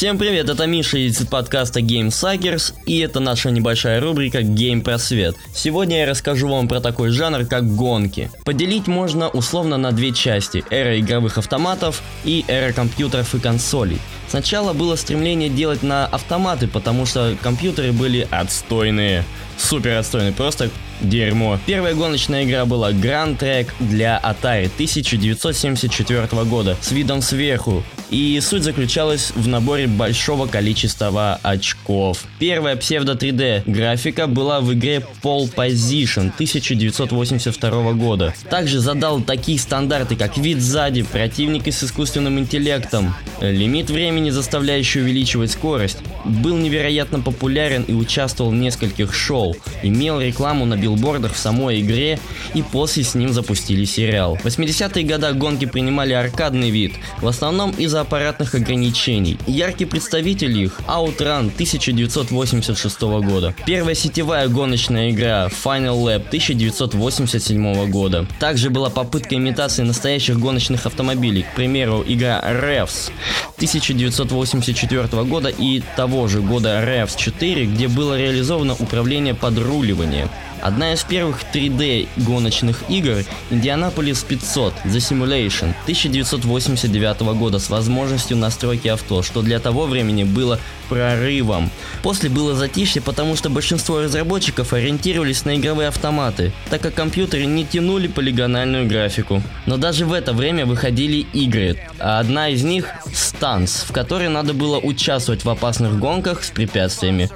Всем привет, это Миша из подкаста Game Suckers, и это наша небольшая рубрика Game Просвет. Сегодня я расскажу вам про такой жанр, как гонки. Поделить можно условно на две части – эра игровых автоматов и эра компьютеров и консолей. Сначала было стремление делать на автоматы, потому что компьютеры были отстойные. Супер отстойные, просто дерьмо. Первая гоночная игра была Grand Track для Atari 1974 года с видом сверху. И суть заключалась в наборе большого количества очков. Первая псевдо 3D графика была в игре Pole Position 1982 года. Также задал такие стандарты, как вид сзади, противники с искусственным интеллектом, лимит времени, заставляющий увеличивать скорость. Был невероятно популярен и участвовал в нескольких шоу. Имел рекламу на билбордах в самой игре и после с ним запустили сериал. В 80-е годы гонки принимали аркадный вид, в основном из-за аппаратных ограничений. Яркий представитель их – Outrun 1986 года. Первая сетевая гоночная игра Final Lap 1987 года. Также была попытка имитации настоящих гоночных автомобилей, к примеру, игра Revs 1984 года и того же года Revs 4, где было реализовано управление подруливания. Одна из первых 3D гоночных игр Indianapolis 500 The Simulation 1989 года с возможностью настройки авто, что для того времени было прорывом. После было затишье, потому что большинство разработчиков ориентировались на игровые автоматы, так как компьютеры не тянули полигональную графику. Но даже в это время выходили игры, а одна из них Stunts, в которой надо было участвовать в опасных гонках с препятствиями.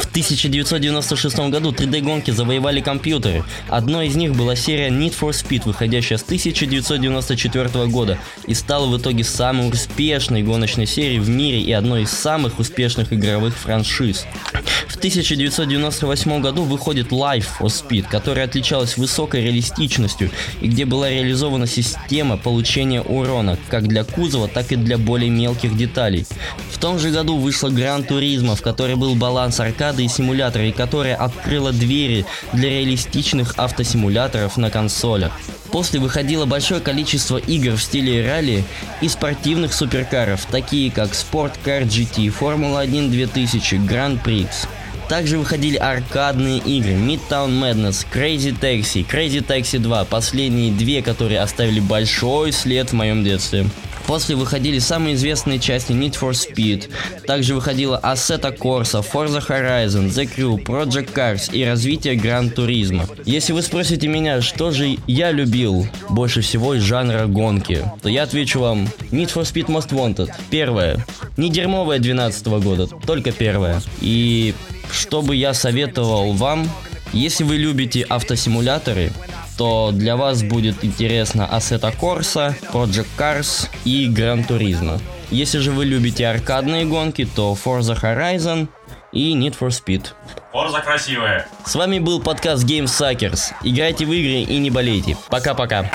В 1996 году 3D-гонки завоевали компьютеры. Одной из них была серия Need for Speed, выходящая с 1994 года и стала в итоге самой успешной гоночной серией в мире и одной из самых успешных игровых франшиз. В 1998 году выходит Life for Speed, которая отличалась высокой реалистичностью и где была реализована система получения урона как для кузова, так и для более мелких деталей. В том же году вышла Gran Turismo, в которой был баланс аркады и симулятора, и которая открыла двери для реалистичных автосимуляторов на консолях. После выходило большое количество игр в стиле ралли и спортивных суперкаров, такие как Sport Car GT, Формула 1 2000, Grand Prix. Также выходили аркадные игры Midtown Madness, Crazy Taxi, Crazy Taxi 2, последние две, которые оставили большой след в моем детстве. После выходили самые известные части Need for Speed. Также выходила Assetto Corsa, Forza Horizon, The Crew, Project Cars и развитие Gran Turismo. Если вы спросите меня, что же я любил больше всего из жанра гонки, то я отвечу вам Need for Speed Most Wanted. Первое. Не дерьмовая 12 года, только первое. И что бы я советовал вам, если вы любите автосимуляторы, то для вас будет интересно Assetto Corsa, Project Cars и Gran Turismo. Если же вы любите аркадные гонки, то Forza Horizon и Need for Speed. Forza красивая. С вами был подкаст Game Suckers. Играйте в игры и не болейте. Пока-пока.